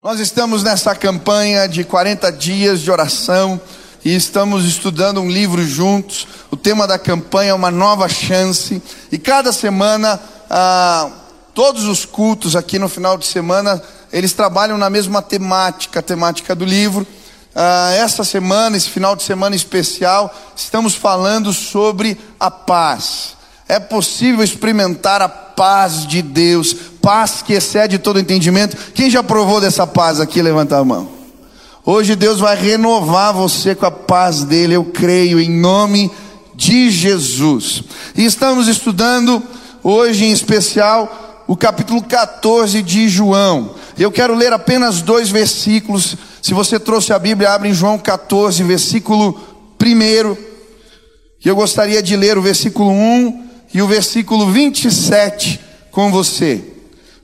Nós estamos nessa campanha de 40 dias de oração e estamos estudando um livro juntos. O tema da campanha é uma nova chance. E cada semana, ah, todos os cultos aqui no final de semana, eles trabalham na mesma temática, a temática do livro. Ah, essa semana, esse final de semana especial, estamos falando sobre a paz. É possível experimentar a paz de Deus, paz que excede todo entendimento. Quem já provou dessa paz aqui? Levanta a mão. Hoje Deus vai renovar você com a paz dele, eu creio, em nome de Jesus. E estamos estudando hoje em especial o capítulo 14 de João. Eu quero ler apenas dois versículos. Se você trouxe a Bíblia, abre em João 14, versículo 1. E eu gostaria de ler o versículo 1 e o versículo 27 com você.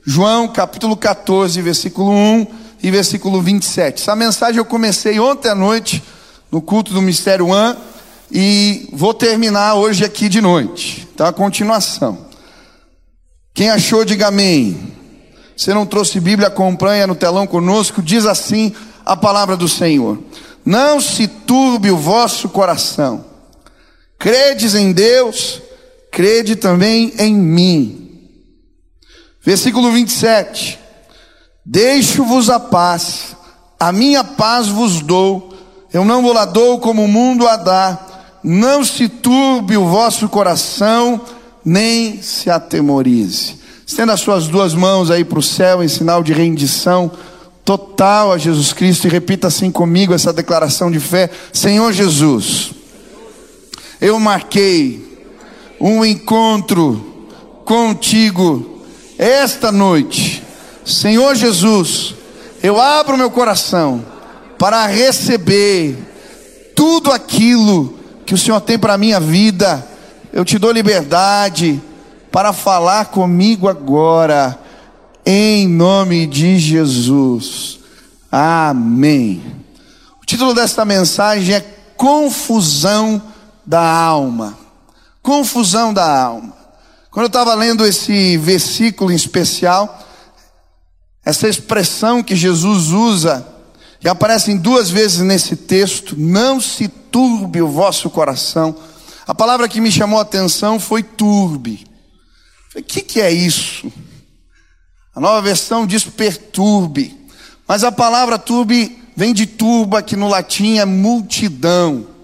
João capítulo 14, versículo 1 e versículo 27. Essa mensagem eu comecei ontem à noite no culto do Mistério One e vou terminar hoje aqui de noite. Então a continuação. Quem achou, diga amém. Você não trouxe Bíblia, acompanha no telão conosco, diz assim a palavra do Senhor: Não se turbe o vosso coração. Credes em Deus, crede também em mim. Versículo 27. Deixo-vos a paz, a minha paz vos dou, eu não vou lá dou como o mundo a dá, não se turbe o vosso coração, nem se atemorize. Estenda as suas duas mãos aí para o céu em sinal de rendição total a Jesus Cristo e repita assim comigo essa declaração de fé: Senhor Jesus, eu marquei um encontro contigo esta noite. Senhor Jesus, eu abro meu coração para receber tudo aquilo que o Senhor tem para a minha vida. Eu te dou liberdade para falar comigo agora, em nome de Jesus. Amém. O título desta mensagem é Confusão da Alma confusão da alma. Quando eu estava lendo esse versículo em especial, essa expressão que Jesus usa, e aparece duas vezes nesse texto, não se turbe o vosso coração. A palavra que me chamou a atenção foi turbe. O que, que é isso? A nova versão diz perturbe. Mas a palavra turbe vem de turba, que no latim é multidão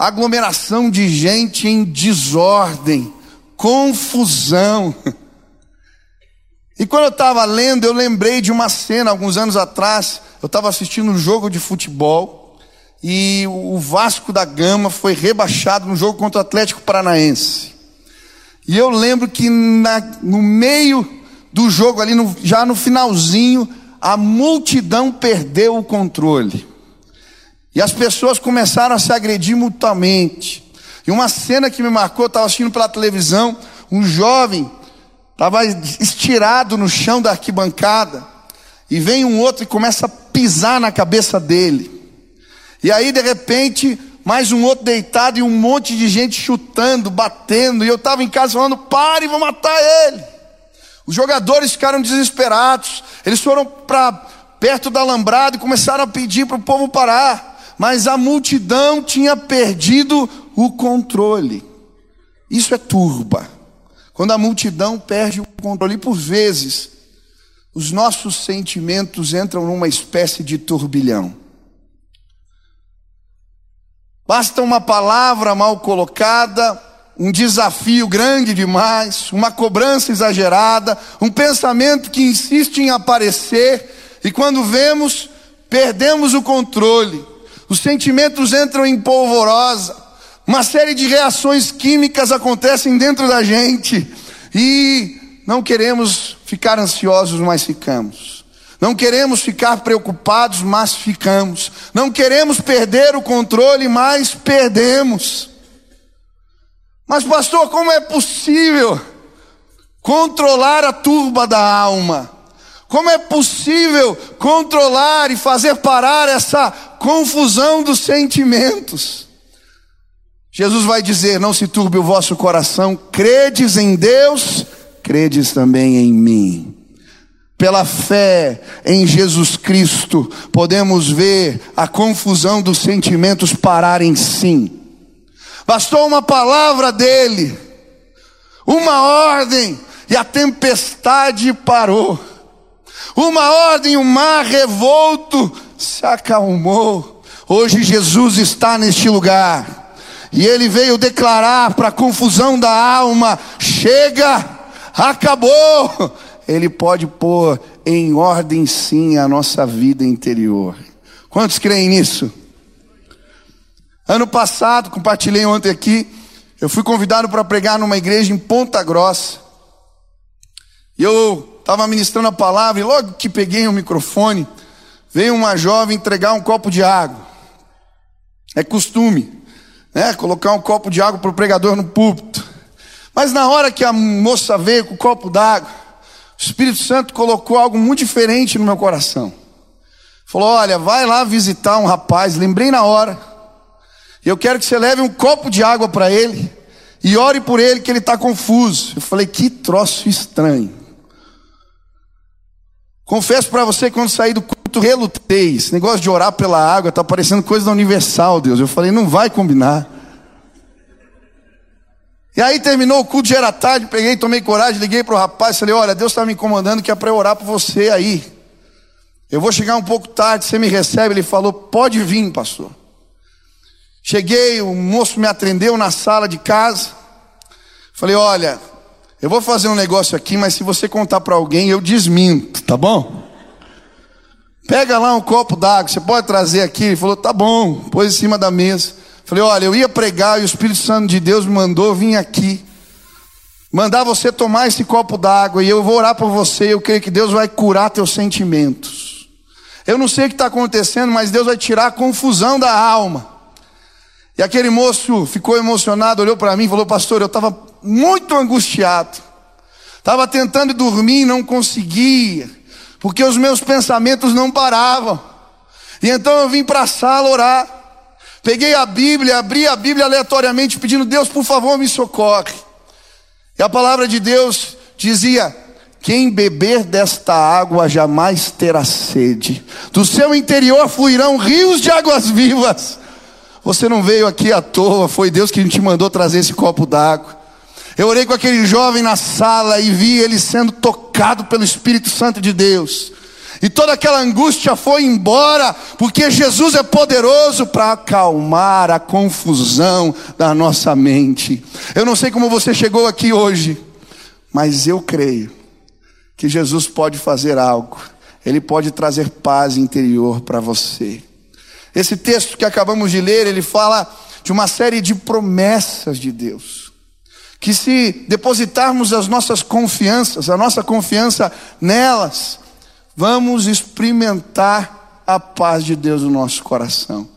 aglomeração de gente em desordem, confusão. E quando eu estava lendo, eu lembrei de uma cena, alguns anos atrás, eu estava assistindo um jogo de futebol e o Vasco da Gama foi rebaixado no jogo contra o Atlético Paranaense. E eu lembro que na, no meio do jogo, ali no, já no finalzinho, a multidão perdeu o controle. E as pessoas começaram a se agredir mutuamente. E uma cena que me marcou, eu estava assistindo pela televisão, um jovem estava estirado no chão da arquibancada, e vem um outro e começa a pisar na cabeça dele. E aí, de repente, mais um outro deitado e um monte de gente chutando, batendo, e eu estava em casa falando: pare, vou matar ele. Os jogadores ficaram desesperados, eles foram para perto da alambrado e começaram a pedir para o povo parar mas a multidão tinha perdido o controle. Isso é turba. Quando a multidão perde o controle, por vezes, os nossos sentimentos entram numa espécie de turbilhão. Basta uma palavra mal colocada, um desafio grande demais, uma cobrança exagerada, um pensamento que insiste em aparecer, e quando vemos, perdemos o controle os sentimentos entram em polvorosa, uma série de reações químicas acontecem dentro da gente e não queremos ficar ansiosos, mas ficamos. Não queremos ficar preocupados, mas ficamos. Não queremos perder o controle, mas perdemos. Mas, pastor, como é possível controlar a turba da alma? Como é possível controlar e fazer parar essa confusão dos sentimentos? Jesus vai dizer: Não se turbe o vosso coração, credes em Deus, credes também em mim. Pela fé em Jesus Cristo, podemos ver a confusão dos sentimentos parar em sim. Bastou uma palavra dele, uma ordem, e a tempestade parou. Uma ordem, o mar revolto se acalmou. Hoje Jesus está neste lugar. E ele veio declarar para a confusão da alma: chega, acabou. Ele pode pôr em ordem sim a nossa vida interior. Quantos creem nisso? Ano passado, compartilhei ontem aqui, eu fui convidado para pregar numa igreja em Ponta Grossa. E eu estava ministrando a palavra e logo que peguei o microfone, veio uma jovem entregar um copo de água. É costume, né? Colocar um copo de água para o pregador no púlpito. Mas na hora que a moça veio com o copo d'água, o Espírito Santo colocou algo muito diferente no meu coração. Falou: Olha, vai lá visitar um rapaz, lembrei na hora. Eu quero que você leve um copo de água para ele e ore por ele que ele está confuso. Eu falei: Que troço estranho. Confesso para você, quando saí do culto, relutei. Esse negócio de orar pela água está parecendo coisa da Universal, Deus. Eu falei, não vai combinar. E aí terminou o culto, já era tarde, peguei, tomei coragem, liguei para o rapaz, falei, olha, Deus está me incomodando que é para eu orar por você aí. Eu vou chegar um pouco tarde, você me recebe. Ele falou, pode vir, pastor. Cheguei, o moço me atendeu na sala de casa. Falei, olha, eu vou fazer um negócio aqui, mas se você contar para alguém, eu desminto, tá bom? Pega lá um copo d'água, você pode trazer aqui? Ele falou, tá bom, pôs em cima da mesa. Falei, olha, eu ia pregar e o Espírito Santo de Deus me mandou vir aqui. Mandar você tomar esse copo d'água e eu vou orar por você. Eu creio que Deus vai curar teus sentimentos. Eu não sei o que está acontecendo, mas Deus vai tirar a confusão da alma. E aquele moço ficou emocionado, olhou para mim e falou: Pastor, eu estava muito angustiado, estava tentando dormir e não conseguia, porque os meus pensamentos não paravam. E então eu vim para a sala orar, peguei a Bíblia, abri a Bíblia aleatoriamente, pedindo: Deus, por favor, me socorre. E a palavra de Deus dizia: quem beber desta água jamais terá sede, do seu interior fluirão rios de águas vivas. Você não veio aqui à toa, foi Deus que te mandou trazer esse copo d'água. Eu orei com aquele jovem na sala e vi ele sendo tocado pelo Espírito Santo de Deus. E toda aquela angústia foi embora, porque Jesus é poderoso para acalmar a confusão da nossa mente. Eu não sei como você chegou aqui hoje, mas eu creio que Jesus pode fazer algo. Ele pode trazer paz interior para você. Esse texto que acabamos de ler, ele fala de uma série de promessas de Deus. Que se depositarmos as nossas confianças, a nossa confiança nelas, vamos experimentar a paz de Deus no nosso coração.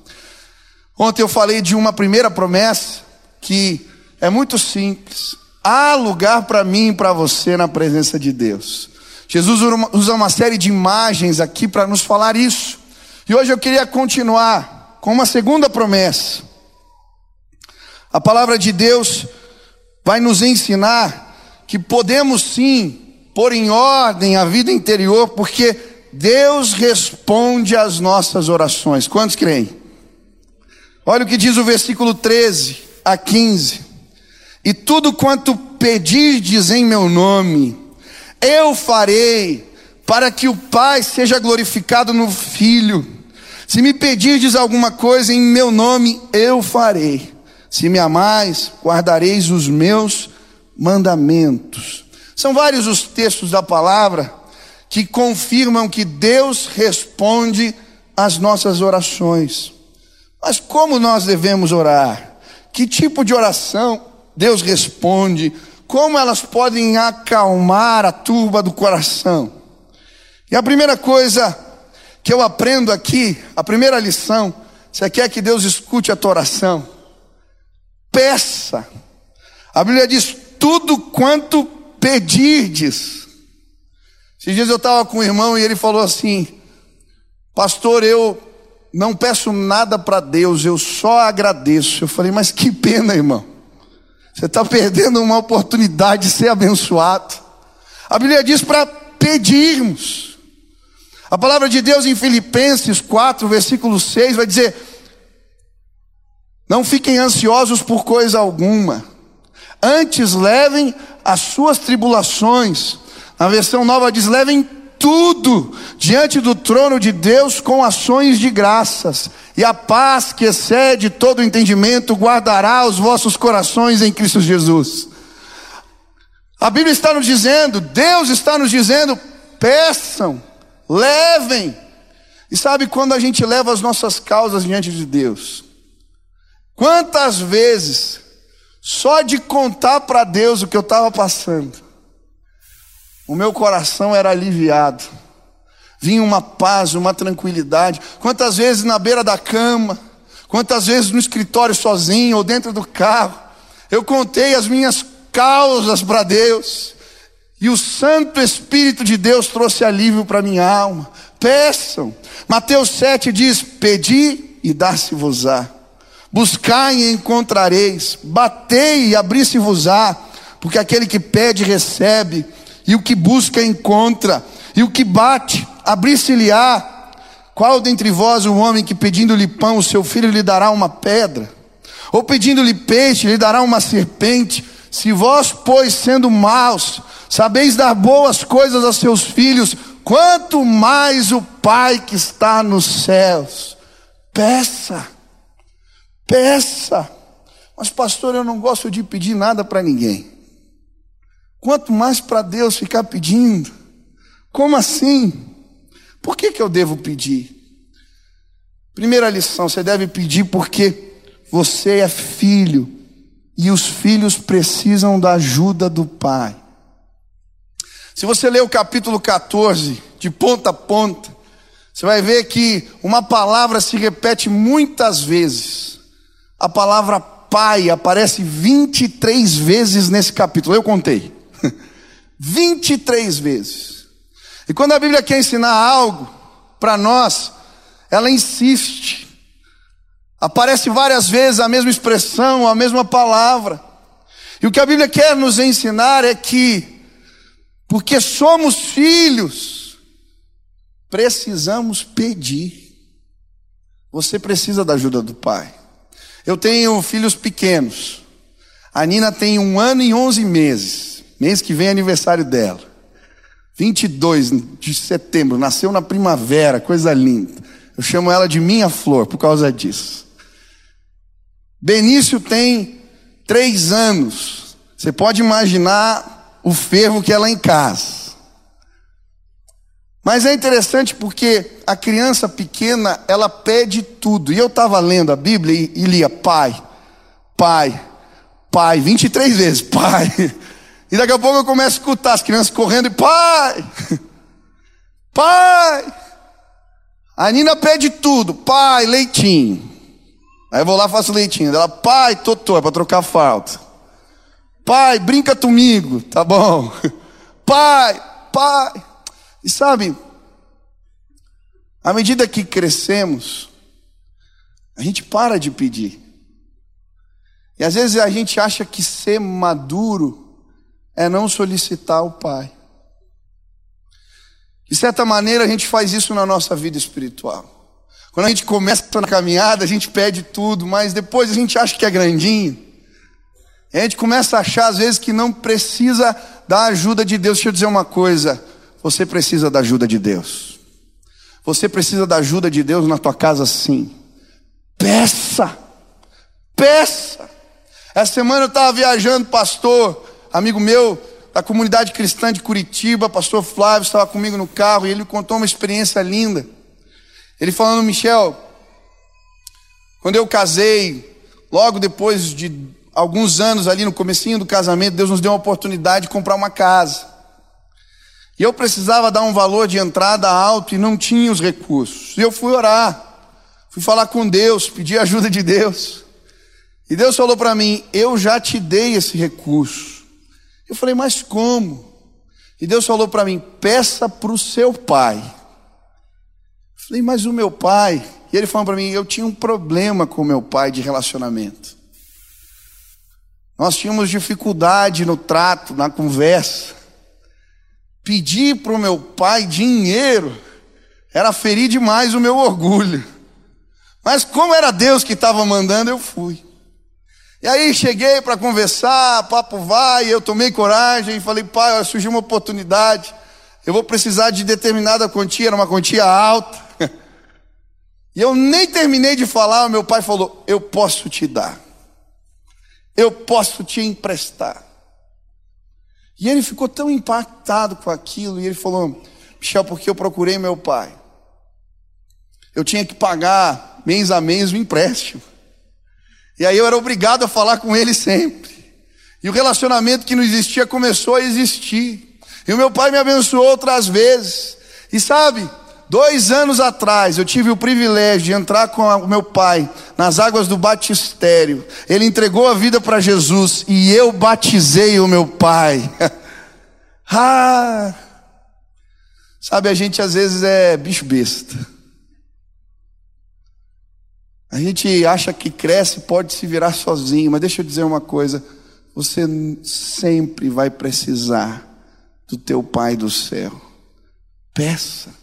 Ontem eu falei de uma primeira promessa que é muito simples. Há lugar para mim e para você na presença de Deus. Jesus usa uma série de imagens aqui para nos falar isso. E hoje eu queria continuar com uma segunda promessa. A palavra de Deus vai nos ensinar que podemos sim pôr em ordem a vida interior, porque Deus responde às nossas orações. Quantos creem? Olha o que diz o versículo 13 a 15: E tudo quanto pedirdes em meu nome, eu farei para que o Pai seja glorificado no Filho. Se me pedirdes alguma coisa em meu nome, eu farei. Se me amais, guardareis os meus mandamentos. São vários os textos da palavra que confirmam que Deus responde às nossas orações. Mas como nós devemos orar? Que tipo de oração Deus responde? Como elas podem acalmar a turba do coração? E a primeira coisa que eu aprendo aqui, a primeira lição, você quer que Deus escute a tua oração? Peça. A Bíblia diz: tudo quanto pedirdes. Esses dias eu estava com um irmão e ele falou assim: Pastor, eu não peço nada para Deus, eu só agradeço. Eu falei, mas que pena, irmão. Você está perdendo uma oportunidade de ser abençoado. A Bíblia diz para pedirmos. A palavra de Deus em Filipenses 4, versículo 6 vai dizer: Não fiquem ansiosos por coisa alguma, antes levem as suas tribulações. Na versão nova diz: levem tudo diante do trono de Deus com ações de graças, e a paz que excede todo entendimento guardará os vossos corações em Cristo Jesus. A Bíblia está nos dizendo, Deus está nos dizendo: peçam, levem. E sabe quando a gente leva as nossas causas diante de Deus? Quantas vezes, só de contar para Deus o que eu estava passando, o meu coração era aliviado. Vinha uma paz, uma tranquilidade. Quantas vezes na beira da cama, quantas vezes no escritório sozinho ou dentro do carro, eu contei as minhas causas para Deus. E o Santo Espírito de Deus trouxe alívio para minha alma. Peçam. Mateus 7 diz: Pedi e dar-se-vos-á. Buscai e encontrareis. Batei e abri-se-vos-á. Porque aquele que pede, recebe e o que busca encontra, e o que bate, abrir-se-lhe-á. Qual dentre vós o homem que pedindo-lhe pão, o seu filho lhe dará uma pedra? Ou pedindo-lhe peixe, lhe dará uma serpente? Se vós, pois, sendo maus, sabeis dar boas coisas a seus filhos, quanto mais o Pai que está nos céus. Peça, peça. Mas, pastor, eu não gosto de pedir nada para ninguém. Quanto mais para Deus ficar pedindo. Como assim? Por que, que eu devo pedir? Primeira lição: você deve pedir porque você é filho e os filhos precisam da ajuda do pai. Se você ler o capítulo 14, de ponta a ponta, você vai ver que uma palavra se repete muitas vezes. A palavra pai aparece 23 vezes nesse capítulo, eu contei. 23 vezes. E quando a Bíblia quer ensinar algo para nós, ela insiste. Aparece várias vezes a mesma expressão, a mesma palavra. E o que a Bíblia quer nos ensinar é que, porque somos filhos, precisamos pedir. Você precisa da ajuda do Pai. Eu tenho filhos pequenos. A Nina tem um ano e onze meses. Mês que vem é aniversário dela. 22 de setembro, nasceu na primavera, coisa linda. Eu chamo ela de minha flor por causa disso. Benício tem três anos. Você pode imaginar o fervo que ela é em casa. Mas é interessante porque a criança pequena, ela pede tudo. E eu estava lendo a Bíblia e, e lia pai, pai, pai, 23 vezes, pai. E daqui a pouco eu começo a escutar as crianças correndo e pai, pai. A Nina pede tudo, pai, leitinho. Aí eu vou lá faço leitinho. Ela, pai, totô, é para trocar falta. Pai, brinca comigo, tá bom. Pai, pai. E sabe, à medida que crescemos, a gente para de pedir. E às vezes a gente acha que ser maduro é não solicitar o Pai. De certa maneira, a gente faz isso na nossa vida espiritual. Quando a gente começa na caminhada, a gente pede tudo, mas depois a gente acha que é grandinho. A gente começa a achar, às vezes, que não precisa da ajuda de Deus. Deixa eu dizer uma coisa: você precisa da ajuda de Deus. Você precisa da ajuda de Deus na tua casa, sim. Peça, peça. Essa semana eu estava viajando, pastor amigo meu da comunidade cristã de Curitiba, pastor Flávio, estava comigo no carro e ele contou uma experiência linda. Ele falando, Michel, quando eu casei, logo depois de alguns anos ali no comecinho do casamento, Deus nos deu uma oportunidade de comprar uma casa. E eu precisava dar um valor de entrada alto e não tinha os recursos. E eu fui orar, fui falar com Deus, pedir ajuda de Deus. E Deus falou para mim: Eu já te dei esse recurso. Eu falei, mas como? E Deus falou para mim: peça para o seu pai. Eu falei, mas o meu pai. E ele falou para mim: eu tinha um problema com meu pai de relacionamento. Nós tínhamos dificuldade no trato, na conversa. pedir para o meu pai dinheiro era ferir demais o meu orgulho. Mas como era Deus que estava mandando, eu fui. E aí cheguei para conversar, papo vai, eu tomei coragem e falei, pai, surgiu uma oportunidade, eu vou precisar de determinada quantia, era uma quantia alta. E eu nem terminei de falar, o meu pai falou, eu posso te dar, eu posso te emprestar. E ele ficou tão impactado com aquilo, e ele falou, Michel, porque eu procurei meu pai. Eu tinha que pagar mês a mês o empréstimo. E aí eu era obrigado a falar com ele sempre. E o relacionamento que não existia começou a existir. E o meu pai me abençoou outras vezes. E sabe, dois anos atrás eu tive o privilégio de entrar com o meu pai nas águas do batistério. Ele entregou a vida para Jesus e eu batizei o meu pai. ah! Sabe, a gente às vezes é bicho besta. A gente acha que cresce pode se virar sozinho, mas deixa eu dizer uma coisa: você sempre vai precisar do teu Pai do céu. Peça.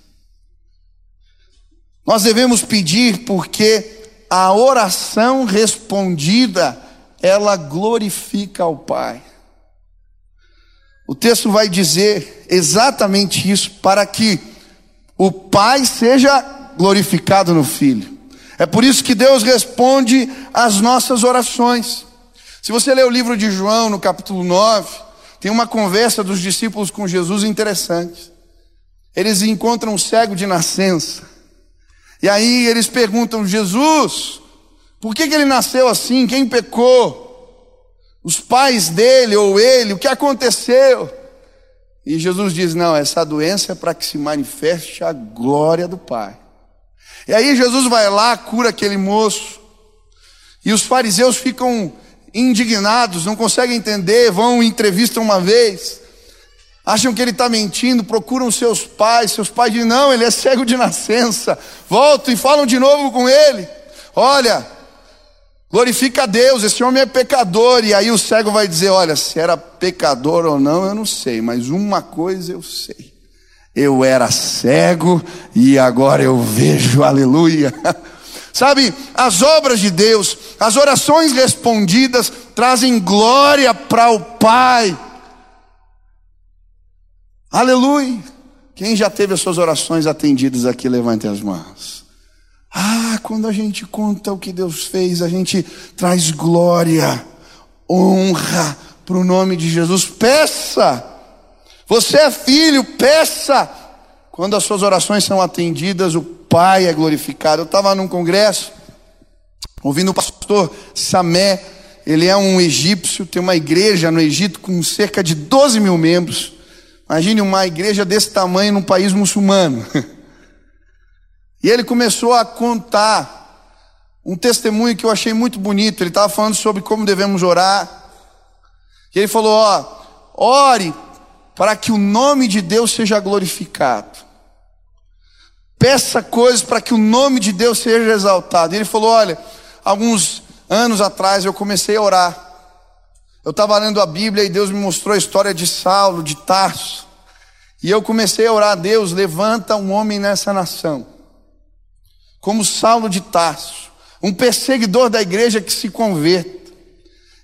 Nós devemos pedir porque a oração respondida, ela glorifica ao Pai. O texto vai dizer exatamente isso, para que o Pai seja glorificado no Filho. É por isso que Deus responde às nossas orações. Se você ler o livro de João, no capítulo 9, tem uma conversa dos discípulos com Jesus interessante. Eles encontram um cego de nascença. E aí eles perguntam: Jesus, por que, que ele nasceu assim? Quem pecou? Os pais dele ou ele? O que aconteceu? E Jesus diz: Não, essa doença é para que se manifeste a glória do Pai. E aí Jesus vai lá, cura aquele moço. E os fariseus ficam indignados, não conseguem entender, vão entrevista uma vez. Acham que ele está mentindo, procuram seus pais. Seus pais dizem: Não, ele é cego de nascença. Voltam e falam de novo com ele: Olha, glorifica a Deus, esse homem é pecador. E aí o cego vai dizer: Olha, se era pecador ou não, eu não sei, mas uma coisa eu sei eu era cego e agora eu vejo, aleluia. Sabe, as obras de Deus, as orações respondidas trazem glória para o Pai. Aleluia. Quem já teve as suas orações atendidas aqui, levante as mãos. Ah, quando a gente conta o que Deus fez, a gente traz glória, honra para o nome de Jesus. Peça você é filho, peça. Quando as suas orações são atendidas, o Pai é glorificado. Eu estava num congresso, ouvindo o pastor Samé, ele é um egípcio, tem uma igreja no Egito com cerca de 12 mil membros. Imagine uma igreja desse tamanho num país muçulmano. E ele começou a contar um testemunho que eu achei muito bonito. Ele estava falando sobre como devemos orar. E ele falou: Ó, ore para que o nome de Deus seja glorificado. Peça coisas para que o nome de Deus seja exaltado. E ele falou: Olha, alguns anos atrás eu comecei a orar. Eu estava lendo a Bíblia e Deus me mostrou a história de Saulo, de Tarso. E eu comecei a orar a Deus: levanta um homem nessa nação, como Saulo de Tarso, um perseguidor da igreja que se converta,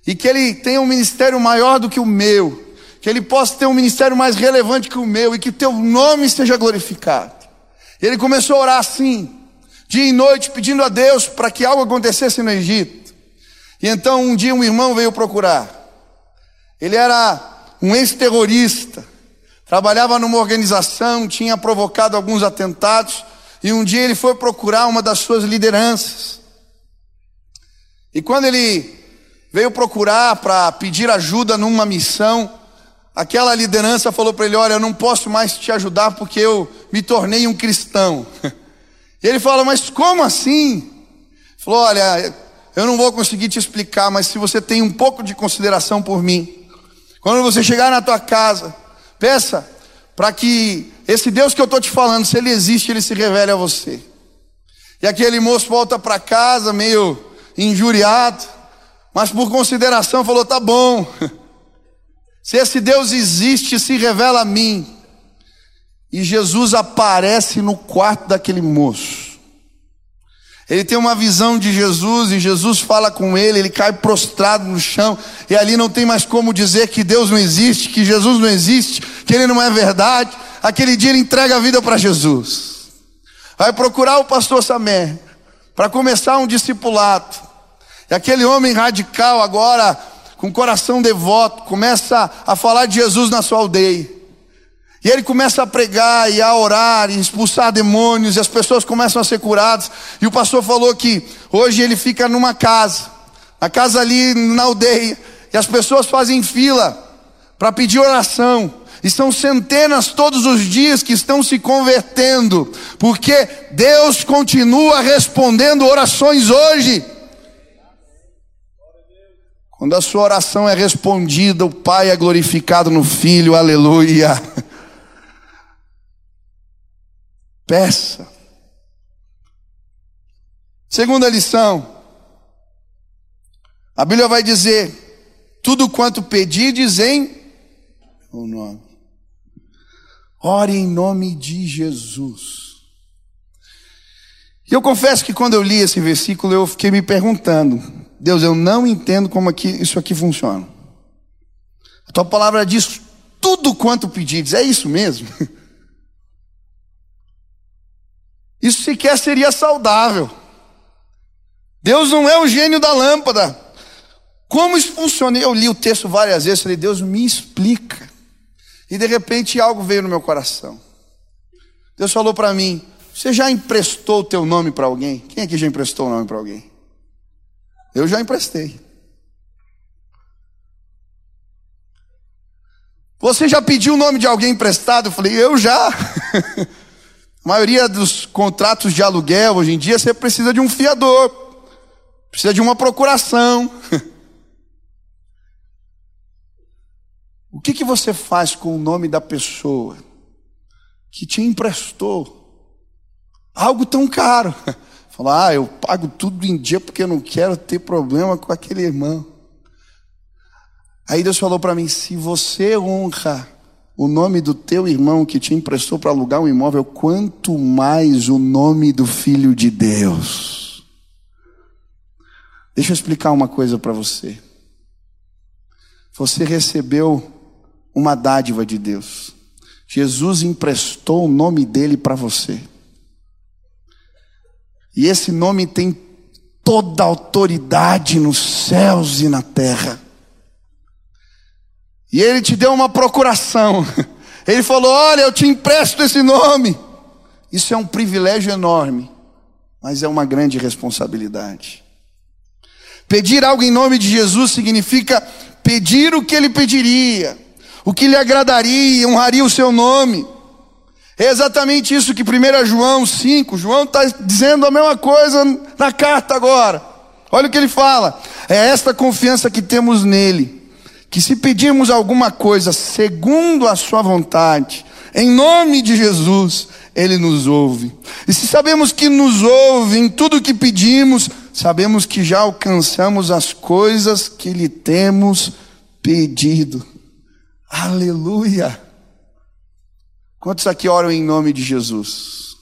e que ele tenha um ministério maior do que o meu que ele possa ter um ministério mais relevante que o meu e que teu nome seja glorificado. Ele começou a orar assim, dia e noite, pedindo a Deus para que algo acontecesse no Egito. E então um dia um irmão veio procurar. Ele era um ex-terrorista, trabalhava numa organização, tinha provocado alguns atentados, e um dia ele foi procurar uma das suas lideranças. E quando ele veio procurar para pedir ajuda numa missão, Aquela liderança falou para ele: Olha, eu não posso mais te ajudar porque eu me tornei um cristão. E ele fala: Mas como assim? Falou: Olha, eu não vou conseguir te explicar, mas se você tem um pouco de consideração por mim, quando você chegar na tua casa, peça para que esse Deus que eu estou te falando, se ele existe, ele se revele a você. E aquele moço volta para casa meio injuriado, mas por consideração falou: Tá bom. Se esse Deus existe, se revela a mim. e Jesus aparece no quarto daquele moço. Ele tem uma visão de Jesus e Jesus fala com ele, ele cai prostrado no chão, e ali não tem mais como dizer que Deus não existe, que Jesus não existe, que ele não é verdade. Aquele dia ele entrega a vida para Jesus. Vai procurar o pastor Samé para começar um discipulado. E aquele homem radical agora, com coração devoto, começa a falar de Jesus na sua aldeia. E ele começa a pregar e a orar e expulsar demônios, e as pessoas começam a ser curadas. E o pastor falou que hoje ele fica numa casa, a casa ali na aldeia, e as pessoas fazem fila para pedir oração. E são centenas todos os dias que estão se convertendo, porque Deus continua respondendo orações hoje. Quando a sua oração é respondida, o Pai é glorificado no Filho, aleluia. Peça. Segunda lição. A Bíblia vai dizer: tudo quanto pedides em o nome. Ore em nome de Jesus. E eu confesso que quando eu li esse versículo, eu fiquei me perguntando: Deus, eu não entendo como aqui, isso aqui funciona. A tua palavra diz tudo quanto pedides, é isso mesmo? Isso sequer seria saudável. Deus não é o gênio da lâmpada. Como isso funciona? Eu li o texto várias vezes, falei, Deus me explica. E de repente algo veio no meu coração. Deus falou para mim: Você já emprestou o teu nome para alguém? Quem aqui já emprestou o nome para alguém? Eu já emprestei. Você já pediu o nome de alguém emprestado? Eu falei: Eu já. A maioria dos contratos de aluguel hoje em dia você precisa de um fiador, precisa de uma procuração. O que, que você faz com o nome da pessoa que te emprestou algo tão caro? Falar, ah, eu pago tudo em dia porque eu não quero ter problema com aquele irmão. Aí Deus falou para mim: se você honra o nome do teu irmão que te emprestou para alugar um imóvel, quanto mais o nome do Filho de Deus. Deixa eu explicar uma coisa para você. Você recebeu uma dádiva de Deus. Jesus emprestou o nome dele para você. E esse nome tem toda a autoridade nos céus e na terra. E ele te deu uma procuração. Ele falou: Olha, eu te empresto esse nome. Isso é um privilégio enorme, mas é uma grande responsabilidade. Pedir algo em nome de Jesus significa pedir o que ele pediria, o que lhe agradaria, honraria o seu nome. É exatamente isso que 1 João 5, João está dizendo a mesma coisa na carta agora. Olha o que ele fala: é esta confiança que temos nele que se pedirmos alguma coisa segundo a Sua vontade, em nome de Jesus, Ele nos ouve. E se sabemos que nos ouve em tudo que pedimos, sabemos que já alcançamos as coisas que lhe temos pedido. Aleluia! Quantos aqui oram em nome de Jesus?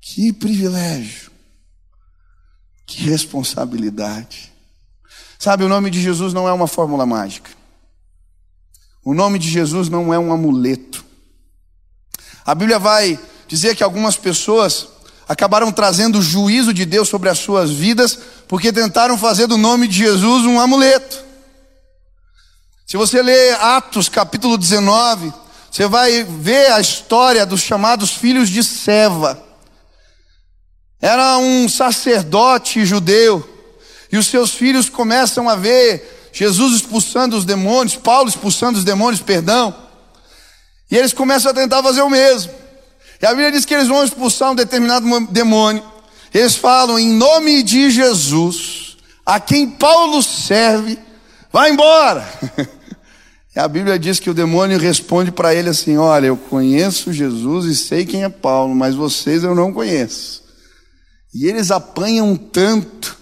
Que privilégio, que responsabilidade. Sabe, o nome de Jesus não é uma fórmula mágica. O nome de Jesus não é um amuleto. A Bíblia vai dizer que algumas pessoas acabaram trazendo o juízo de Deus sobre as suas vidas porque tentaram fazer do nome de Jesus um amuleto. Se você ler Atos capítulo 19, você vai ver a história dos chamados filhos de Seva. Era um sacerdote judeu e os seus filhos começam a ver Jesus expulsando os demônios, Paulo expulsando os demônios, perdão. E eles começam a tentar fazer o mesmo. E a Bíblia diz que eles vão expulsar um determinado demônio. Eles falam em nome de Jesus, a quem Paulo serve, vai embora. E a Bíblia diz que o demônio responde para ele assim: Olha, eu conheço Jesus e sei quem é Paulo, mas vocês eu não conheço. E eles apanham tanto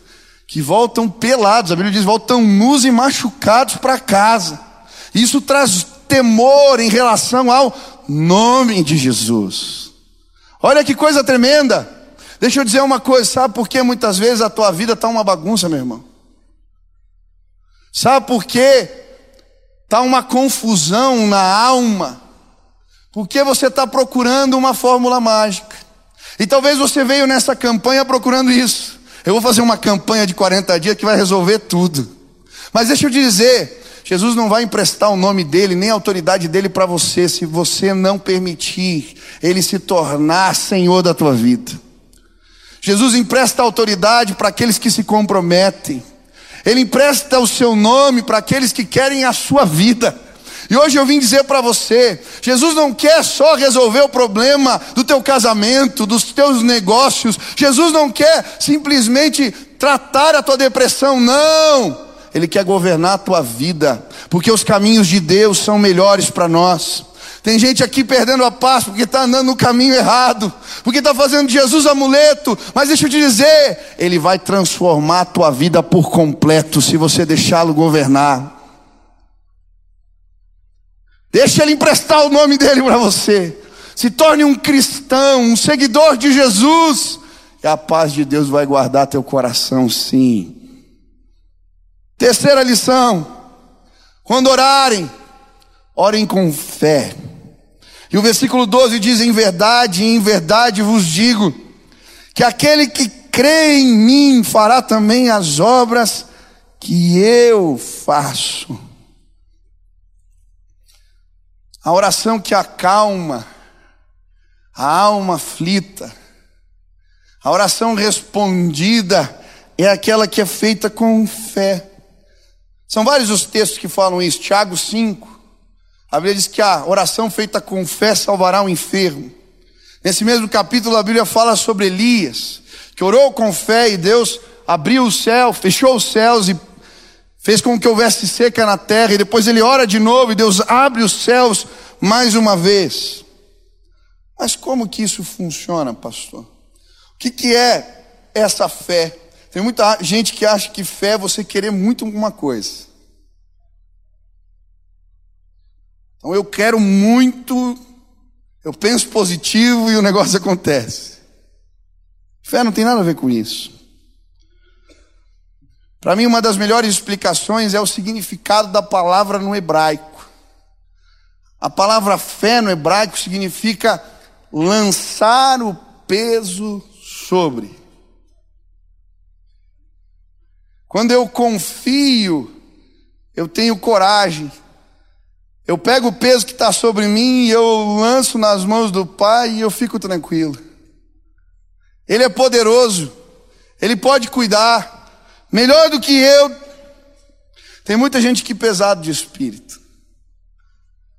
que voltam pelados, a Bíblia diz, voltam nus e machucados para casa. Isso traz temor em relação ao nome de Jesus. Olha que coisa tremenda. Deixa eu dizer uma coisa, sabe por que muitas vezes a tua vida está uma bagunça, meu irmão? Sabe por que está uma confusão na alma? Porque você está procurando uma fórmula mágica. E talvez você veio nessa campanha procurando isso. Eu vou fazer uma campanha de 40 dias que vai resolver tudo. Mas deixa eu dizer, Jesus não vai emprestar o nome dele, nem a autoridade dele para você, se você não permitir ele se tornar Senhor da tua vida. Jesus empresta autoridade para aqueles que se comprometem, ele empresta o seu nome para aqueles que querem a sua vida. E hoje eu vim dizer para você: Jesus não quer só resolver o problema do teu casamento, dos teus negócios, Jesus não quer simplesmente tratar a tua depressão, não. Ele quer governar a tua vida, porque os caminhos de Deus são melhores para nós. Tem gente aqui perdendo a paz porque está andando no caminho errado, porque está fazendo de Jesus amuleto, mas deixa eu te dizer, Ele vai transformar a tua vida por completo se você deixá-lo governar. Deixa Ele emprestar o nome dele para você. Se torne um cristão, um seguidor de Jesus, e a paz de Deus vai guardar teu coração, sim. Terceira lição: quando orarem, orem com fé. E o versículo 12 diz: Em verdade, em verdade vos digo, que aquele que crê em mim fará também as obras que eu faço. A oração que acalma a alma aflita, a oração respondida é aquela que é feita com fé. São vários os textos que falam isso. Tiago 5. A Bíblia diz que a oração feita com fé salvará o enfermo. Nesse mesmo capítulo, a Bíblia fala sobre Elias, que orou com fé e Deus abriu o céu, fechou os céus e fez com que houvesse seca na terra. E depois ele ora de novo e Deus abre os céus mais uma vez. Mas como que isso funciona, pastor? O que, que é essa fé? Tem muita gente que acha que fé é você querer muito alguma coisa. Então eu quero muito, eu penso positivo e o negócio acontece. Fé não tem nada a ver com isso. Para mim, uma das melhores explicações é o significado da palavra no hebraico. A palavra fé no hebraico significa lançar o peso sobre. Quando eu confio, eu tenho coragem. Eu pego o peso que está sobre mim e eu lanço nas mãos do Pai e eu fico tranquilo. Ele é poderoso, Ele pode cuidar, melhor do que eu. Tem muita gente que é pesado de espírito.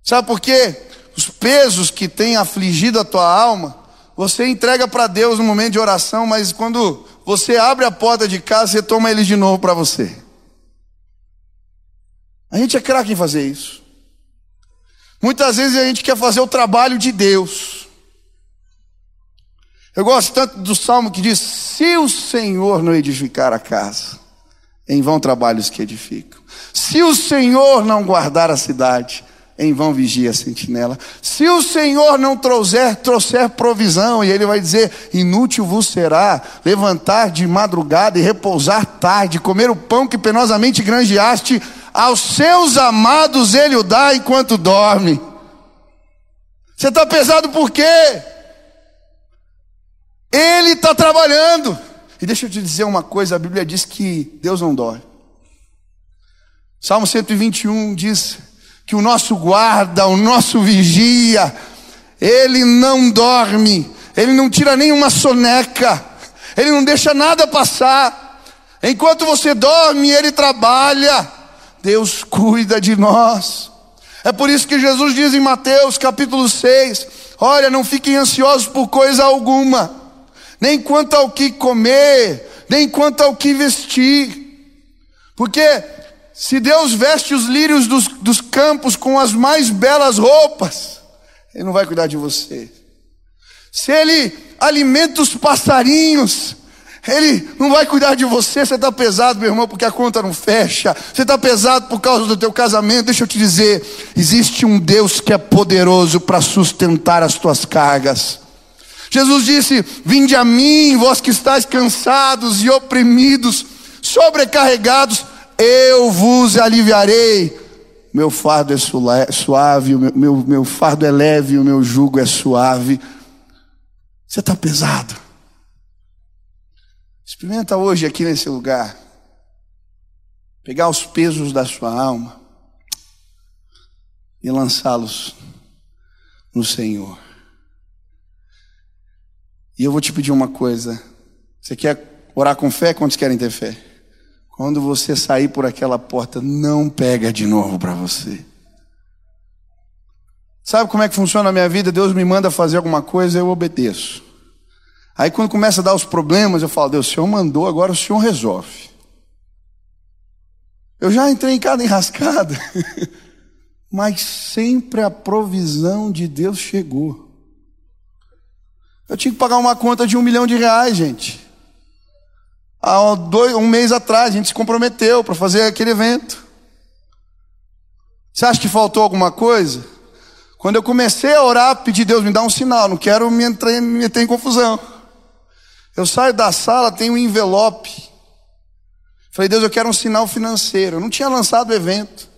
Sabe por quê? Os pesos que têm afligido a tua alma, você entrega para Deus no momento de oração, mas quando você abre a porta de casa, você toma eles de novo para você. A gente é craque em fazer isso. Muitas vezes a gente quer fazer o trabalho de Deus. Eu gosto tanto do salmo que diz: Se o Senhor não edificar a casa, em vão trabalhos que edificam. Se o Senhor não guardar a cidade, em vão vigia a sentinela. Se o Senhor não trouxer, trouxer provisão, e ele vai dizer: inútil vos será levantar de madrugada e repousar tarde, comer o pão que penosamente granjeaste, aos seus amados ele o dá enquanto dorme. Você está pesado por quê? Ele está trabalhando. E deixa eu te dizer uma coisa: a Bíblia diz que Deus não dorme. Salmo 121 diz: que o nosso guarda, o nosso vigia, ele não dorme, ele não tira nenhuma soneca, ele não deixa nada passar. Enquanto você dorme, ele trabalha. Deus cuida de nós. É por isso que Jesus diz em Mateus capítulo 6: Olha, não fiquem ansiosos por coisa alguma, nem quanto ao que comer, nem quanto ao que vestir, porque se Deus veste os lírios dos, dos campos com as mais belas roupas, Ele não vai cuidar de você. Se Ele alimenta os passarinhos, Ele não vai cuidar de você, você está pesado, meu irmão, porque a conta não fecha. Você está pesado por causa do teu casamento. Deixa eu te dizer, existe um Deus que é poderoso para sustentar as tuas cargas. Jesus disse: Vinde a mim, vós que estáis cansados e oprimidos, sobrecarregados, eu vos aliviarei. Meu fardo é suave, meu, meu, meu fardo é leve, o meu jugo é suave. Você está pesado. Experimenta hoje aqui nesse lugar. Pegar os pesos da sua alma e lançá-los no Senhor. E eu vou te pedir uma coisa. Você quer orar com fé? Quantos querem ter fé? Quando você sair por aquela porta, não pega de novo para você. Sabe como é que funciona a minha vida? Deus me manda fazer alguma coisa, eu obedeço. Aí quando começa a dar os problemas, eu falo, Deus, o Senhor mandou, agora o Senhor resolve. Eu já entrei em cada enrascada, mas sempre a provisão de Deus chegou. Eu tinha que pagar uma conta de um milhão de reais, gente. Há dois, um mês atrás, a gente se comprometeu para fazer aquele evento. Você acha que faltou alguma coisa? Quando eu comecei a orar, pedi Deus me dá um sinal, não quero me, entrar, me meter em confusão. Eu saio da sala, tem um envelope. Falei, Deus, eu quero um sinal financeiro. Eu não tinha lançado o evento.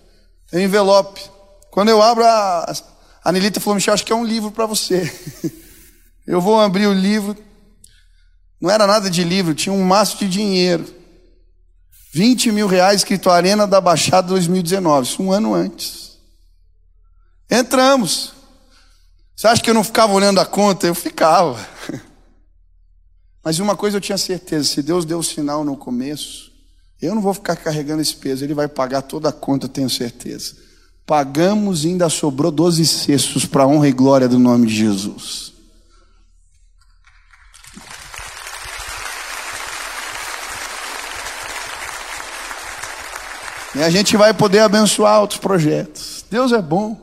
Tem um envelope. Quando eu abro, a, a Nelita falou, Michel, acho que é um livro para você. Eu vou abrir o livro. Não era nada de livro, tinha um maço de dinheiro. 20 mil reais escrito Arena da Baixada 2019. Isso um ano antes. Entramos. Você acha que eu não ficava olhando a conta? Eu ficava. Mas uma coisa eu tinha certeza: se Deus deu o sinal no começo, eu não vou ficar carregando esse peso, Ele vai pagar toda a conta, tenho certeza. Pagamos e ainda sobrou 12 cestos para a honra e glória do nome de Jesus. E a gente vai poder abençoar outros projetos. Deus é bom.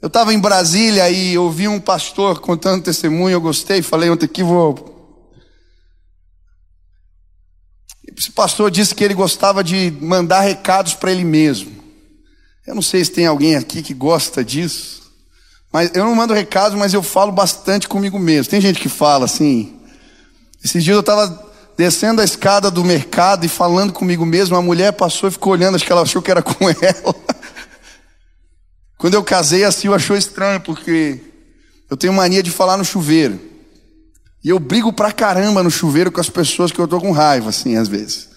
Eu estava em Brasília e ouvi um pastor contando testemunho, eu gostei, falei ontem aqui, vou. Esse pastor disse que ele gostava de mandar recados para ele mesmo. Eu não sei se tem alguém aqui que gosta disso, mas eu não mando recados, mas eu falo bastante comigo mesmo. Tem gente que fala assim. Esses dias eu estava descendo a escada do mercado e falando comigo mesmo, a mulher passou e ficou olhando, acho que ela achou que era com ela. Quando eu casei, a Sil achou estranho, porque eu tenho mania de falar no chuveiro. E eu brigo pra caramba no chuveiro com as pessoas que eu tô com raiva, assim, às vezes.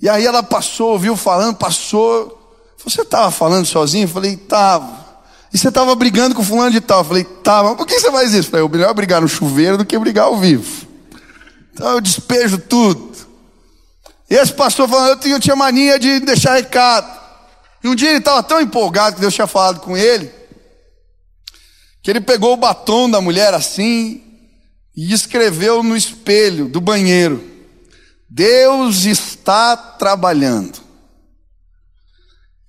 E aí ela passou, ouviu falando, passou. Você estava falando sozinho? Eu falei, tava. E você estava brigando com fulano de tal? Eu falei, tava. Por que você faz isso? Eu falei, é melhor brigar no chuveiro do que brigar ao vivo. Então eu despejo tudo. E esse pastor falando, eu tinha, eu tinha mania de deixar recado. E um dia ele estava tão empolgado que Deus tinha falado com ele, que ele pegou o batom da mulher assim e escreveu no espelho do banheiro: Deus está trabalhando.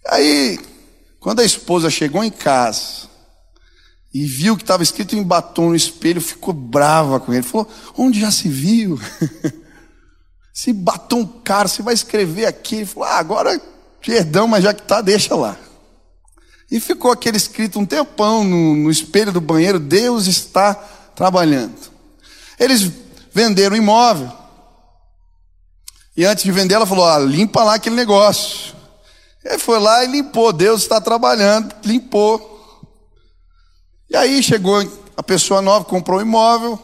Aí, quando a esposa chegou em casa e viu que estava escrito em batom no espelho, ficou brava com ele. Falou: Onde já se viu? Se batom caro, você vai escrever aqui. Ele falou: ah, agora Perdão, mas já que tá, deixa lá. E ficou aquele escrito um tempão no, no espelho do banheiro: Deus está trabalhando. Eles venderam o imóvel. E antes de vender, ela falou: ah, limpa lá aquele negócio. Ele foi lá e limpou. Deus está trabalhando, limpou. E aí chegou a pessoa nova, comprou o imóvel.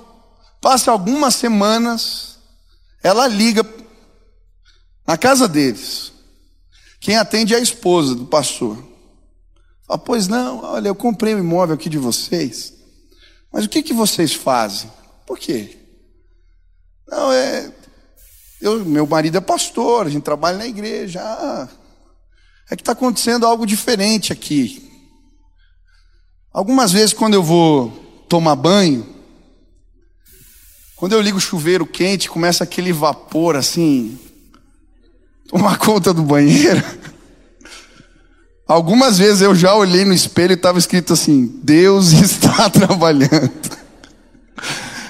Passa algumas semanas, ela liga na casa deles. Quem atende é a esposa do pastor. Fala, pois não, olha, eu comprei um imóvel aqui de vocês, mas o que, que vocês fazem? Por quê? Não, é. Eu, meu marido é pastor, a gente trabalha na igreja. Ah, é que está acontecendo algo diferente aqui. Algumas vezes, quando eu vou tomar banho, quando eu ligo o chuveiro quente, começa aquele vapor assim, tomar conta do banheiro. Algumas vezes eu já olhei no espelho e estava escrito assim: Deus está trabalhando.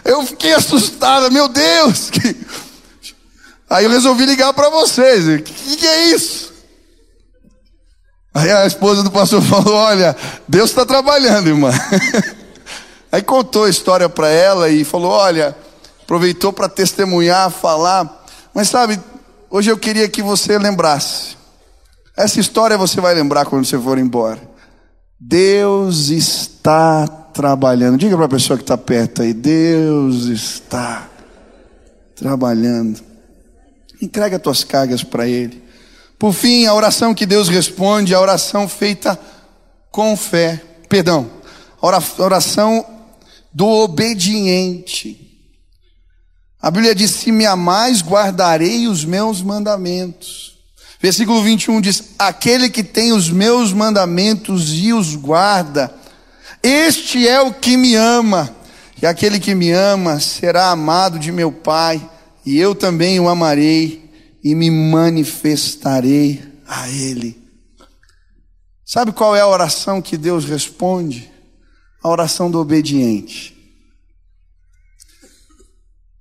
Eu fiquei assustada, meu Deus. Aí eu resolvi ligar para vocês. O que, que é isso? Aí a esposa do pastor falou: Olha, Deus está trabalhando, irmã. Aí contou a história para ela e falou: Olha, aproveitou para testemunhar, falar. Mas sabe, hoje eu queria que você lembrasse. Essa história você vai lembrar quando você for embora. Deus está trabalhando. Diga para a pessoa que está perto aí: Deus está trabalhando. Entrega tuas cargas para Ele. Por fim, a oração que Deus responde, a oração feita com fé. Perdão, a oração do obediente. A Bíblia diz: Se me amais, guardarei os meus mandamentos. Versículo 21 diz: Aquele que tem os meus mandamentos e os guarda, este é o que me ama. E aquele que me ama será amado de meu Pai, e eu também o amarei e me manifestarei a Ele. Sabe qual é a oração que Deus responde? A oração do obediente.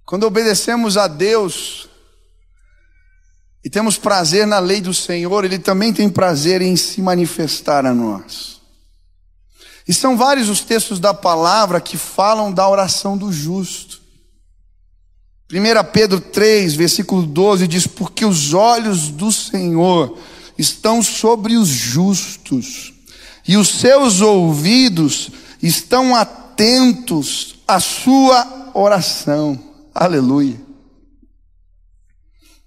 Quando obedecemos a Deus e temos prazer na lei do Senhor, Ele também tem prazer em se manifestar a nós. E são vários os textos da palavra que falam da oração do justo. 1 Pedro 3, versículo 12 diz: Porque os olhos do Senhor estão sobre os justos, e os seus ouvidos estão atentos à sua oração. Aleluia.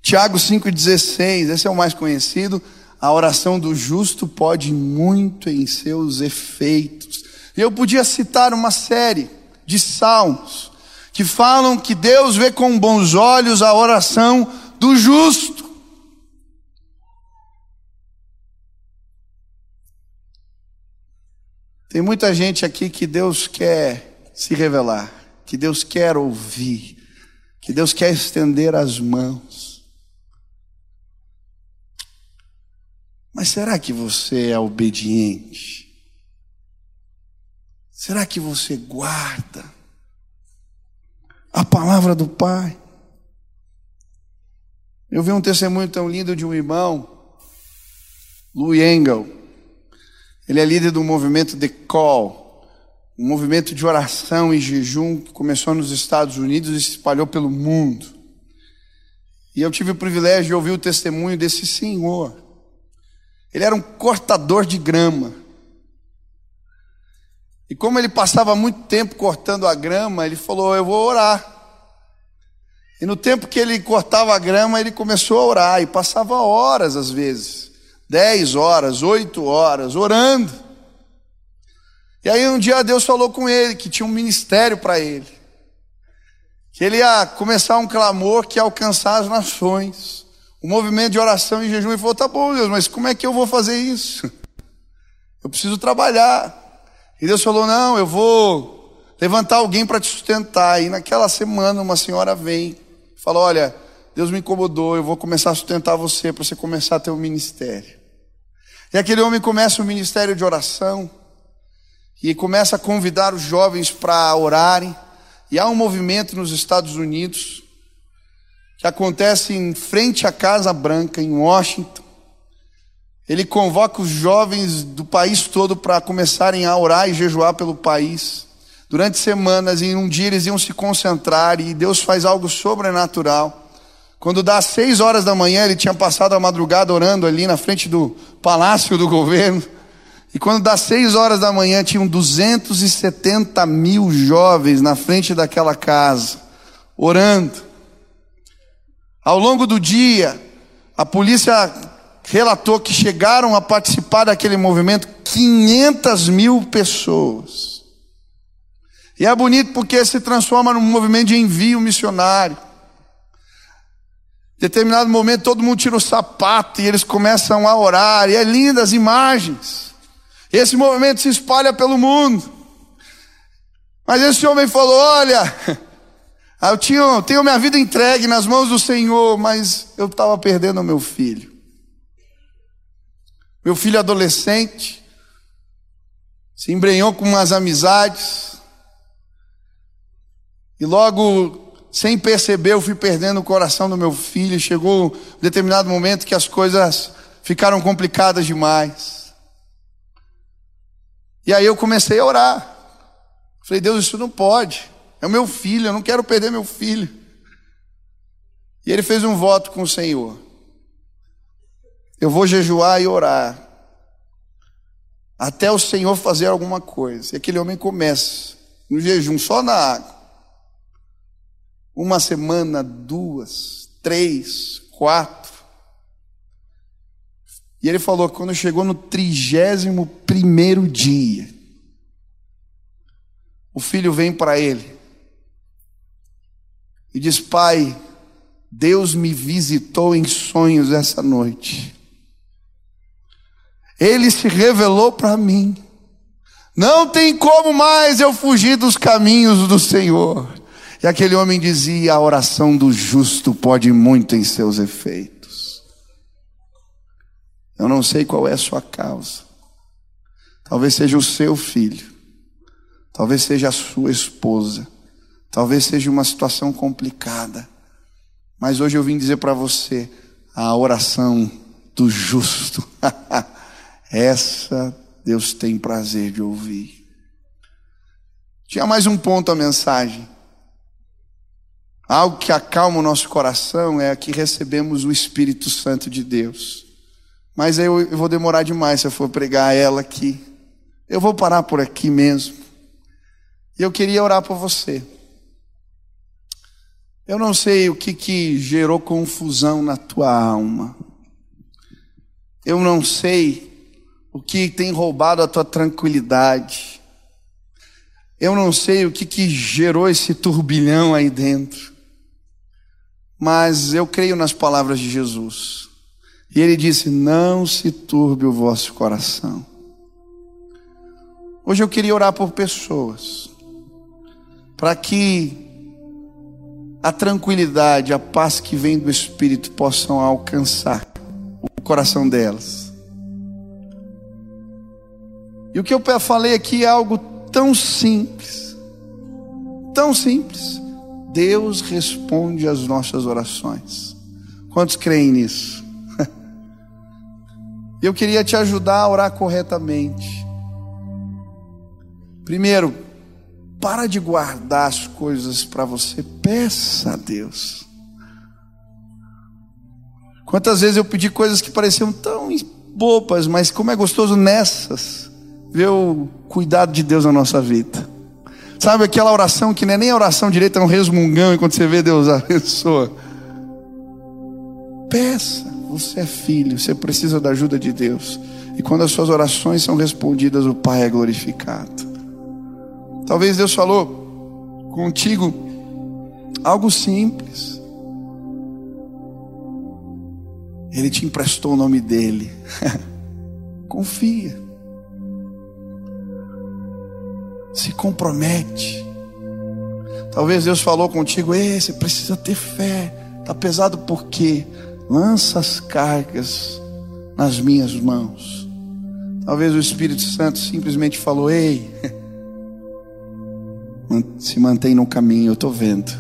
Tiago 5,16, esse é o mais conhecido. A oração do justo pode muito em seus efeitos. Eu podia citar uma série de salmos que falam que Deus vê com bons olhos a oração do justo. Tem muita gente aqui que Deus quer se revelar, que Deus quer ouvir, que Deus quer estender as mãos. Mas será que você é obediente? Será que você guarda a palavra do Pai? Eu vi um testemunho tão lindo de um irmão, Louis Engel. Ele é líder do movimento The Call, um movimento de oração e jejum que começou nos Estados Unidos e se espalhou pelo mundo. E eu tive o privilégio de ouvir o testemunho desse senhor. Ele era um cortador de grama. E como ele passava muito tempo cortando a grama, ele falou: Eu vou orar. E no tempo que ele cortava a grama, ele começou a orar. E passava horas às vezes dez horas, oito horas, orando. E aí um dia Deus falou com ele que tinha um ministério para ele. Que ele ia começar um clamor que ia alcançar as nações. Um movimento de oração e jejum. E falou: tá bom, Deus, mas como é que eu vou fazer isso? Eu preciso trabalhar. E Deus falou: não, eu vou levantar alguém para te sustentar. E naquela semana uma senhora vem e fala: olha, Deus me incomodou, eu vou começar a sustentar você para você começar a ter um ministério. E aquele homem começa um ministério de oração e começa a convidar os jovens para orarem. E há um movimento nos Estados Unidos que acontece em frente à Casa Branca, em Washington. Ele convoca os jovens do país todo para começarem a orar e jejuar pelo país. Durante semanas, em um dia eles iam se concentrar e Deus faz algo sobrenatural. Quando dá seis horas da manhã, ele tinha passado a madrugada orando ali na frente do palácio do governo. E quando das seis horas da manhã, tinham 270 mil jovens na frente daquela casa, orando. Ao longo do dia, a polícia relatou que chegaram a participar daquele movimento 500 mil pessoas. E é bonito porque se transforma num movimento de envio missionário. Determinado momento, todo mundo tira o sapato e eles começam a orar, e é linda as imagens. Esse movimento se espalha pelo mundo. Mas esse homem falou: Olha, eu tinha, tenho minha vida entregue nas mãos do Senhor, mas eu estava perdendo o meu filho. Meu filho adolescente se embrenhou com umas amizades. E logo, sem perceber, eu fui perdendo o coração do meu filho. Chegou um determinado momento que as coisas ficaram complicadas demais. E aí eu comecei a orar. Falei, Deus, isso não pode. É o meu filho, eu não quero perder meu filho. E ele fez um voto com o Senhor. Eu vou jejuar e orar. Até o Senhor fazer alguma coisa. E aquele homem começa no jejum, só na água. Uma semana, duas, três, quatro. E ele falou que quando chegou no trigésimo primeiro dia, o filho vem para ele e diz: Pai, Deus me visitou em sonhos essa noite. Ele se revelou para mim. Não tem como mais eu fugir dos caminhos do Senhor. E aquele homem dizia: a oração do justo pode muito em seus efeitos. Eu não sei qual é a sua causa. Talvez seja o seu filho. Talvez seja a sua esposa. Talvez seja uma situação complicada. Mas hoje eu vim dizer para você a oração do justo. Essa Deus tem prazer de ouvir. Tinha mais um ponto a mensagem. Algo que acalma o nosso coração é que recebemos o Espírito Santo de Deus. Mas eu, eu vou demorar demais se eu for pregar ela aqui. Eu vou parar por aqui mesmo. E eu queria orar por você. Eu não sei o que, que gerou confusão na tua alma. Eu não sei o que tem roubado a tua tranquilidade. Eu não sei o que, que gerou esse turbilhão aí dentro. Mas eu creio nas palavras de Jesus. E ele disse: Não se turbe o vosso coração. Hoje eu queria orar por pessoas, para que a tranquilidade, a paz que vem do Espírito possam alcançar o coração delas. E o que eu falei aqui é algo tão simples, tão simples. Deus responde às nossas orações. Quantos creem nisso? Eu queria te ajudar a orar corretamente. Primeiro, para de guardar as coisas para você, peça a Deus. Quantas vezes eu pedi coisas que pareciam tão bobas, mas como é gostoso nessas ver o cuidado de Deus na nossa vida. Sabe aquela oração que não é nem a oração direita, é um resmungão, enquanto você vê Deus abençoa. Peça, você é filho, você precisa da ajuda de Deus. E quando as suas orações são respondidas, o Pai é glorificado. Talvez Deus falou contigo algo simples. Ele te emprestou o nome dele. Confia. Se compromete. Talvez Deus falou contigo, Ei, você precisa ter fé. Está pesado por quê? Lança as cargas nas minhas mãos. Talvez o Espírito Santo simplesmente falou, ei, se mantém no caminho, eu estou vendo.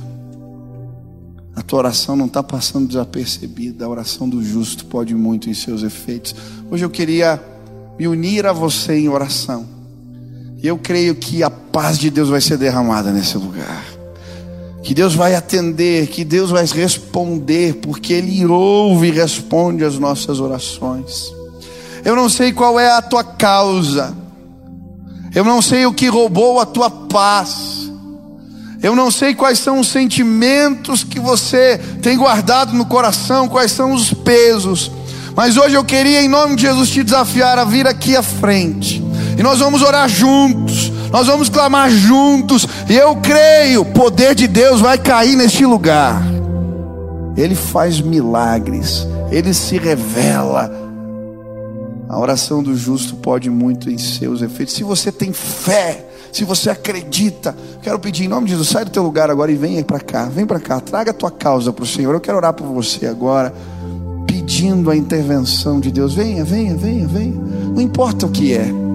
A tua oração não está passando desapercebida, a oração do justo pode muito em seus efeitos. Hoje eu queria me unir a você em oração. E eu creio que a paz de Deus vai ser derramada nesse lugar. Que Deus vai atender, que Deus vai responder, porque Ele ouve e responde as nossas orações. Eu não sei qual é a tua causa, eu não sei o que roubou a tua paz, eu não sei quais são os sentimentos que você tem guardado no coração, quais são os pesos, mas hoje eu queria, em nome de Jesus, te desafiar a vir aqui à frente e nós vamos orar juntos, nós vamos clamar juntos, e eu creio, poder de Deus vai cair neste lugar. Ele faz milagres, ele se revela. A oração do justo pode muito em seus efeitos. Se você tem fé, se você acredita, quero pedir em nome de Jesus, sai do teu lugar agora e venha para cá, vem para cá, traga a tua causa para o Senhor. Eu quero orar por você agora, pedindo a intervenção de Deus. Venha, venha, venha, venha. Não importa o que é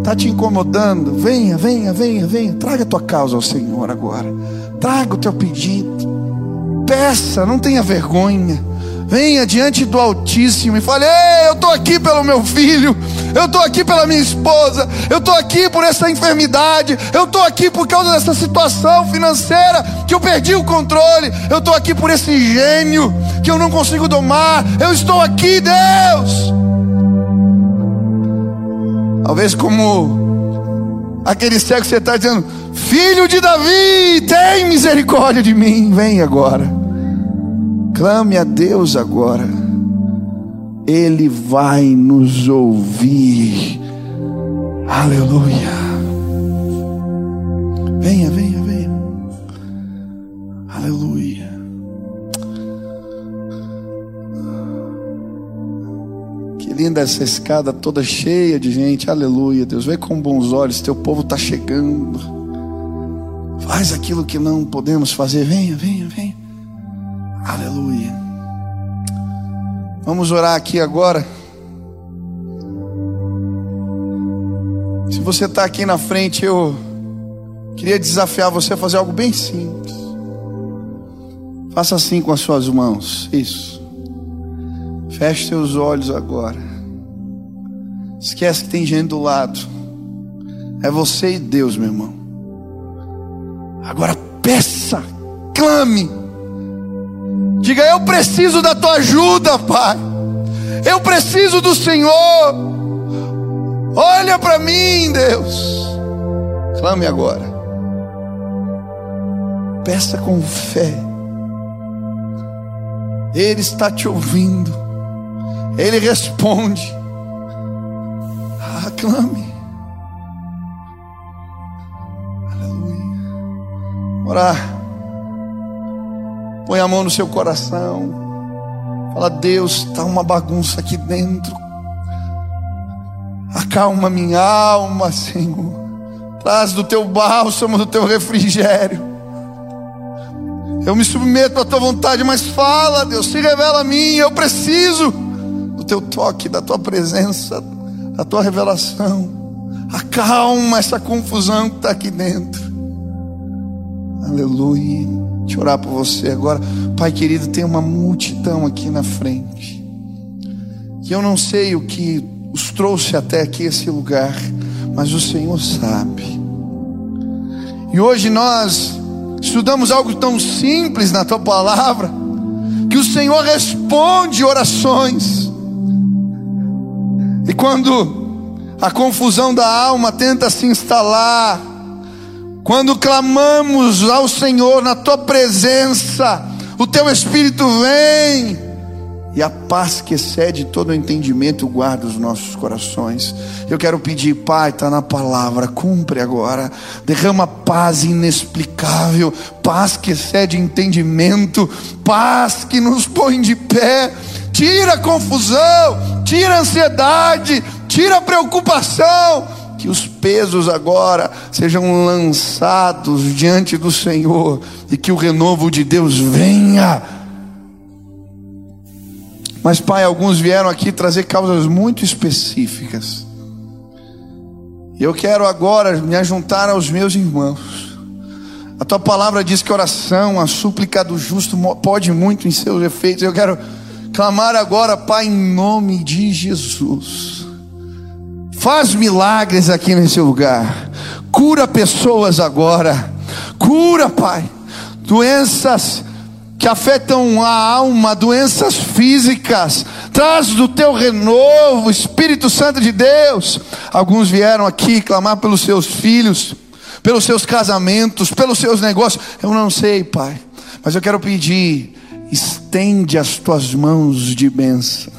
está te incomodando, venha, venha, venha, venha, traga a tua causa ao Senhor agora. Traga o teu pedido. Peça, não tenha vergonha. Venha diante do Altíssimo e fale: Ei, eu estou aqui pelo meu filho, eu estou aqui pela minha esposa, eu estou aqui por essa enfermidade, eu estou aqui por causa dessa situação financeira que eu perdi o controle, eu estou aqui por esse gênio que eu não consigo domar, eu estou aqui, Deus. Talvez como aquele cego que você está dizendo: Filho de Davi, tem misericórdia de mim, vem agora. Clame a Deus agora, Ele vai nos ouvir. Aleluia. Venha, venha, venha. Linda essa escada toda cheia de gente. Aleluia. Deus, vem com bons olhos. Teu povo está chegando. Faz aquilo que não podemos fazer. Venha, venha, venha. Aleluia. Vamos orar aqui agora. Se você está aqui na frente, eu queria desafiar você a fazer algo bem simples. Faça assim com as suas mãos. Isso. Feche seus olhos agora. Esquece que tem gente do lado. É você e Deus, meu irmão. Agora peça, clame. Diga: Eu preciso da tua ajuda, Pai. Eu preciso do Senhor. Olha para mim, Deus. Clame agora. Peça com fé. Ele está te ouvindo. Ele responde. Clame. Aleluia. Orar. Põe a mão no seu coração. Fala, Deus, está uma bagunça aqui dentro. Acalma minha alma, Senhor. Traz do teu bálsamo, do teu refrigério. Eu me submeto à tua vontade, mas fala, Deus, se revela a mim. Eu preciso do teu toque, da tua presença, da tua revelação. Acalma essa confusão que está aqui dentro. Aleluia. Eu orar por você agora. Pai querido, tem uma multidão aqui na frente. Que eu não sei o que os trouxe até aqui esse lugar, mas o Senhor sabe. E hoje nós estudamos algo tão simples na tua palavra, que o Senhor responde orações. E quando a confusão da alma tenta se instalar, quando clamamos ao Senhor na tua presença, o teu Espírito vem e a paz que excede todo o entendimento guarda os nossos corações. Eu quero pedir, Pai, está na palavra, cumpre agora, derrama paz inexplicável, paz que excede entendimento, paz que nos põe de pé, tira a confusão, tira a ansiedade, tira a preocupação que os pesos agora sejam lançados diante do Senhor e que o renovo de Deus venha. Mas, Pai, alguns vieram aqui trazer causas muito específicas. Eu quero agora me juntar aos meus irmãos. A tua palavra diz que oração, a súplica do justo pode muito em seus efeitos. Eu quero clamar agora, Pai, em nome de Jesus Faz milagres aqui nesse lugar. Cura pessoas agora. Cura, Pai. Doenças que afetam a alma, doenças físicas. Traz do teu renovo, Espírito Santo de Deus. Alguns vieram aqui clamar pelos seus filhos, pelos seus casamentos, pelos seus negócios. Eu não sei, Pai, mas eu quero pedir, estende as tuas mãos de bênção.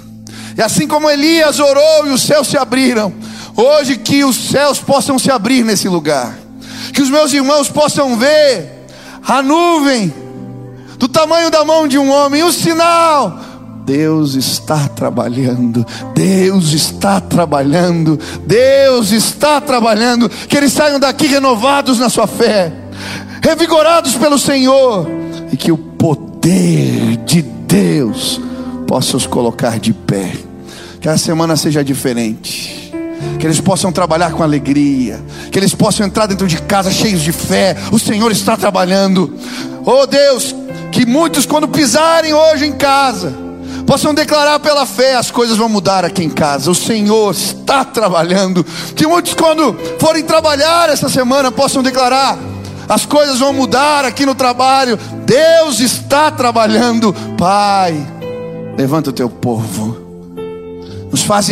E assim como Elias orou e os céus se abriram, Hoje que os céus possam se abrir nesse lugar, que os meus irmãos possam ver a nuvem do tamanho da mão de um homem, o sinal. Deus está trabalhando, Deus está trabalhando, Deus está trabalhando. Que eles saiam daqui renovados na sua fé, revigorados pelo Senhor, e que o poder de Deus possa os colocar de pé. Que a semana seja diferente que eles possam trabalhar com alegria, que eles possam entrar dentro de casa cheios de fé. O Senhor está trabalhando. Oh Deus, que muitos, quando pisarem hoje em casa, possam declarar pela fé: as coisas vão mudar aqui em casa. O Senhor está trabalhando. Que muitos, quando forem trabalhar essa semana, possam declarar: as coisas vão mudar aqui no trabalho. Deus está trabalhando. Pai, levanta o teu povo, nos faz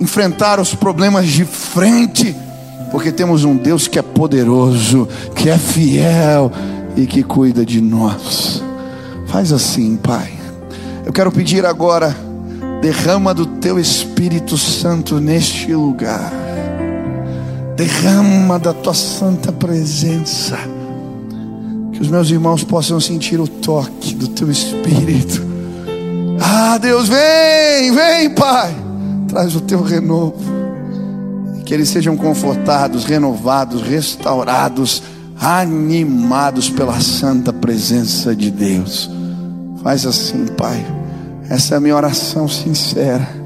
enfrentar os problemas de frente, porque temos um Deus que é poderoso, que é fiel e que cuida de nós. Faz assim, Pai. Eu quero pedir agora, derrama do teu Espírito Santo neste lugar. Derrama da tua santa presença. Que os meus irmãos possam sentir o toque do teu Espírito. Ah, Deus, vem, vem, Pai. Traz o teu renovo. Que eles sejam confortados, renovados, restaurados animados pela santa presença de Deus. Faz assim, Pai. Essa é a minha oração sincera.